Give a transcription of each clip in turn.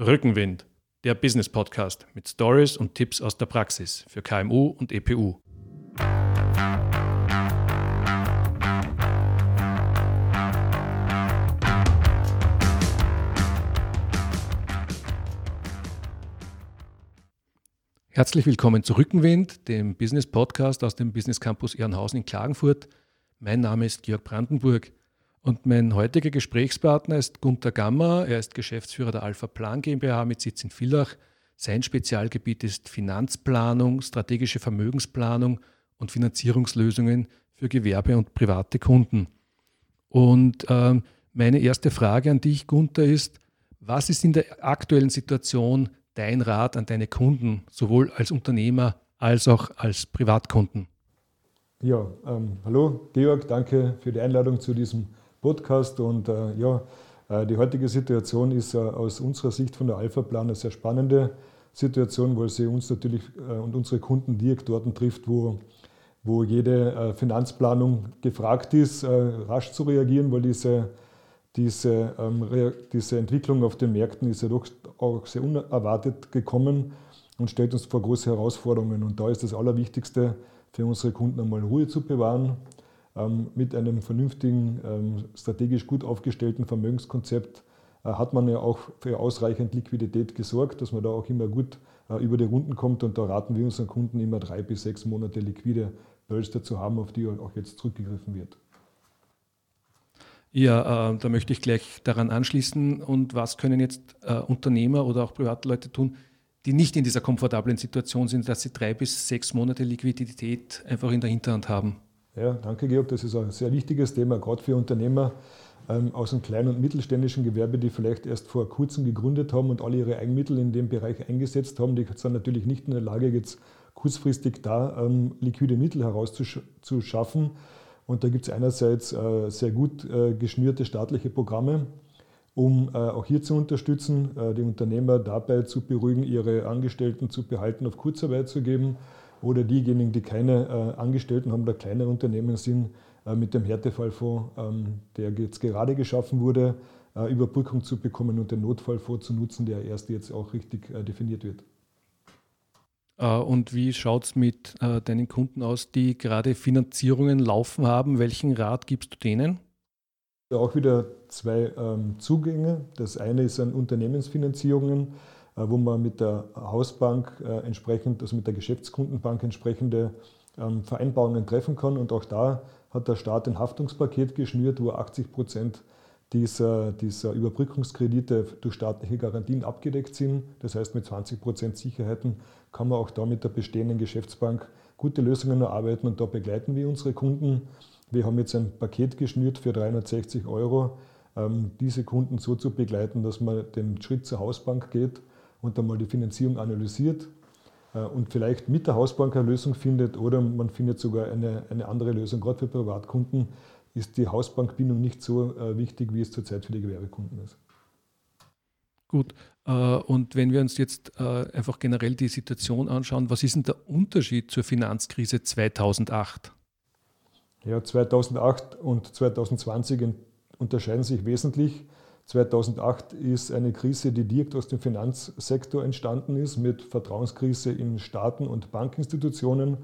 Rückenwind, der Business Podcast mit Stories und Tipps aus der Praxis für KMU und EPU. Herzlich willkommen zu Rückenwind, dem Business Podcast aus dem Business Campus Ehrenhausen in Klagenfurt. Mein Name ist Georg Brandenburg. Und mein heutiger Gesprächspartner ist Gunther Gammer. Er ist Geschäftsführer der Alpha Plan GmbH mit Sitz in Villach. Sein Spezialgebiet ist Finanzplanung, strategische Vermögensplanung und Finanzierungslösungen für Gewerbe und private Kunden. Und ähm, meine erste Frage an dich, Gunther, ist, was ist in der aktuellen Situation dein Rat an deine Kunden, sowohl als Unternehmer als auch als Privatkunden? Ja, ähm, hallo Georg, danke für die Einladung zu diesem Podcast. Und äh, ja, äh, die heutige Situation ist äh, aus unserer Sicht von der Alpha Plan eine sehr spannende Situation, weil sie uns natürlich äh, und unsere Kunden direkt dort trifft, wo, wo jede Finanzplanung gefragt ist, rasch zu reagieren, weil diese, diese, ähm, diese Entwicklung auf den Märkten ist ja doch auch sehr unerwartet gekommen und stellt uns vor große Herausforderungen. Und da ist das Allerwichtigste für unsere Kunden einmal Ruhe zu bewahren mit einem vernünftigen, ähm, strategisch gut aufgestellten Vermögenskonzept äh, hat man ja auch für ausreichend Liquidität gesorgt, dass man da auch immer gut äh, über die Runden kommt. Und da raten wir unseren Kunden immer drei bis sechs Monate liquide Pölster zu haben, auf die auch jetzt zurückgegriffen wird. Ja, äh, da möchte ich gleich daran anschließen. Und was können jetzt äh, Unternehmer oder auch Privatleute tun, die nicht in dieser komfortablen Situation sind, dass sie drei bis sechs Monate Liquidität einfach in der Hinterhand haben? Ja, danke, Georg. Das ist ein sehr wichtiges Thema, gerade für Unternehmer ähm, aus dem kleinen und mittelständischen Gewerbe, die vielleicht erst vor kurzem gegründet haben und alle ihre Eigenmittel in dem Bereich eingesetzt haben. Die sind natürlich nicht in der Lage, jetzt kurzfristig da ähm, liquide Mittel herauszuschaffen. Und da gibt es einerseits äh, sehr gut äh, geschnürte staatliche Programme, um äh, auch hier zu unterstützen, die Unternehmer dabei zu beruhigen, ihre Angestellten zu behalten, auf Kurzarbeit zu geben oder diejenigen, die keine äh, Angestellten haben oder kleine Unternehmen sind, äh, mit dem Härtefallfonds, ähm, der jetzt gerade geschaffen wurde, äh, Überbrückung zu bekommen und den Notfallfonds zu nutzen, der erst jetzt auch richtig definiert wird. Und wie schaut es mit deinen Kunden aus, die gerade Finanzierungen laufen haben? Welchen Rat gibst du denen? Auch wieder zwei ähm, Zugänge. Das eine ist an Unternehmensfinanzierungen wo man mit der Hausbank äh, entsprechend, also mit der Geschäftskundenbank entsprechende ähm, Vereinbarungen treffen kann. Und auch da hat der Staat ein Haftungspaket geschnürt, wo 80 Prozent dieser, dieser Überbrückungskredite durch staatliche Garantien abgedeckt sind. Das heißt, mit 20 Prozent Sicherheiten kann man auch da mit der bestehenden Geschäftsbank gute Lösungen erarbeiten und da begleiten wir unsere Kunden. Wir haben jetzt ein Paket geschnürt für 360 Euro, ähm, diese Kunden so zu begleiten, dass man den Schritt zur Hausbank geht und einmal die Finanzierung analysiert äh, und vielleicht mit der Hausbank eine Lösung findet oder man findet sogar eine, eine andere Lösung. Gerade für Privatkunden ist die Hausbankbindung nicht so äh, wichtig, wie es zurzeit für die Gewerbekunden ist. Gut, äh, und wenn wir uns jetzt einfach generell die Situation anschauen, was ist denn der Unterschied zur Finanzkrise 2008? Ja, 2008 und 2020 unterscheiden sich wesentlich. 2008 ist eine Krise, die direkt aus dem Finanzsektor entstanden ist, mit Vertrauenskrise in Staaten und Bankinstitutionen.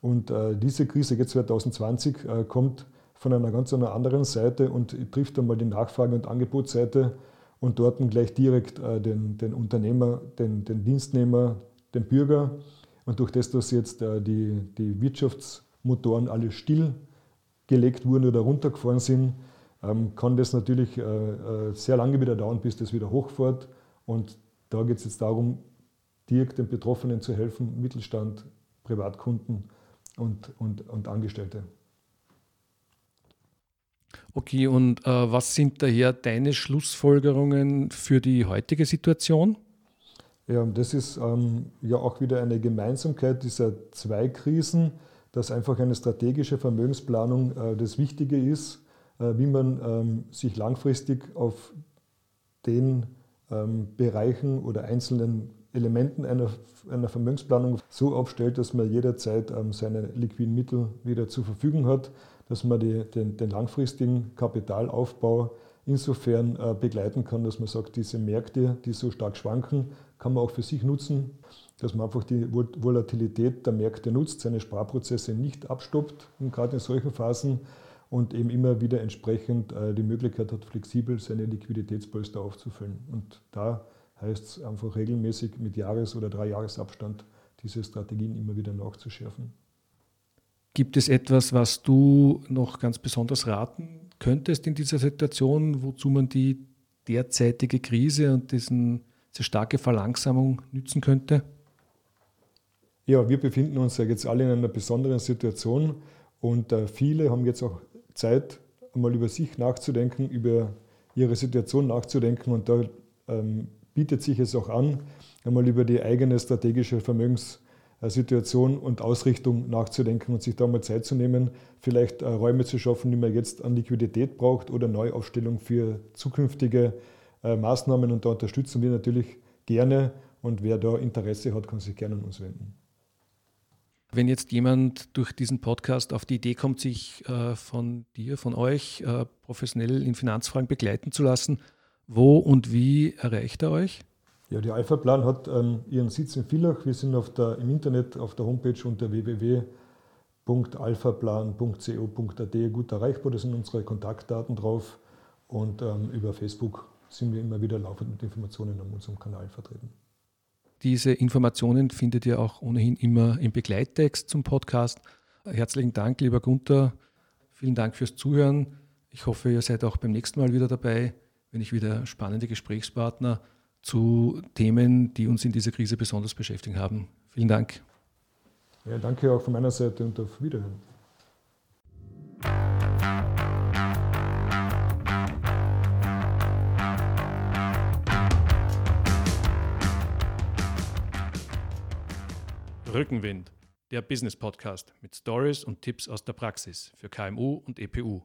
Und äh, diese Krise jetzt 2020 äh, kommt von einer ganz anderen Seite und trifft einmal die Nachfrage- und Angebotsseite und dort gleich direkt äh, den, den, Unternehmer, den, den, Dienstnehmer, den Bürger. Und durch das, dass jetzt die, die Wirtschaftsmotoren alle stillgelegt wurden oder runtergefahren sind, kann das natürlich äh, äh, sehr lange wieder dauern, bis das wieder hochfährt. Und da geht es jetzt darum, direkt den Betroffenen zu helfen, Mittelstand, Privatkunden und, und, und Angestellte. Okay, und äh, was sind daher deine Schlussfolgerungen für die heutige Situation? Ja, das ist ähm, ja auch wieder eine Gemeinsamkeit dieser zwei Krisen, dass einfach eine strategische Vermögensplanung äh, das Wichtige ist wie man ähm, sich langfristig auf den ähm, Bereichen oder einzelnen Elementen einer, einer Vermögensplanung so aufstellt, dass man jederzeit ähm, seine liquiden Mittel wieder zur Verfügung hat, dass man die, den, den langfristigen Kapitalaufbau insofern äh, begleiten kann, dass man sagt, diese Märkte, die so stark schwanken, kann man auch für sich nutzen, dass man einfach die Volatilität der Märkte nutzt, seine Sparprozesse nicht abstoppt, gerade in solchen Phasen und eben immer wieder entsprechend äh, die Möglichkeit hat, flexibel seine Liquiditätspolster aufzufüllen. Und da heißt es einfach regelmäßig mit Jahres- oder Dreijahresabstand diese Strategien immer wieder nachzuschärfen. Gibt es etwas, was du noch ganz besonders raten könntest in dieser Situation, wozu man die derzeitige Krise und diesen, diese starke Verlangsamung nützen könnte? Ja, wir befinden uns ja jetzt alle in einer besonderen Situation und äh, viele haben jetzt auch Zeit, einmal über sich nachzudenken, über ihre Situation nachzudenken und da ähm, bietet sich es auch an, einmal über die eigene strategische Vermögenssituation und Ausrichtung nachzudenken und sich da mal Zeit zu nehmen, vielleicht äh, Räume zu schaffen, die man jetzt an Liquidität braucht oder Neuaufstellung für zukünftige äh, Maßnahmen. Und da unterstützen wir natürlich gerne und wer da Interesse hat, kann sich gerne an uns wenden. Wenn jetzt jemand durch diesen Podcast auf die Idee kommt, sich äh, von dir, von euch professionell in Finanzfragen begleiten zu lassen, wo und wie erreicht er euch? Ja, die Alpha-Plan hat ähm, ihren Sitz in Villach. Wir sind der, im Internet auf der Homepage unter www.alphaplan.co.at gut erreichbar. Da sind unsere Kontaktdaten drauf. Und ähm, über Facebook sind wir immer wieder laufend mit Informationen an unserem Kanal vertreten. Diese Informationen findet ihr auch ohnehin immer im Begleittext zum Podcast. Herzlichen Dank, lieber Gunther. Vielen Dank fürs Zuhören. Ich hoffe, ihr seid auch beim nächsten Mal wieder dabei wenn ich wieder spannende Gesprächspartner zu Themen, die uns in dieser Krise besonders beschäftigt haben. Vielen Dank. Ja, danke auch von meiner Seite und auf Wiederhören. Rückenwind, der Business Podcast mit Stories und Tipps aus der Praxis für KMU und EPU.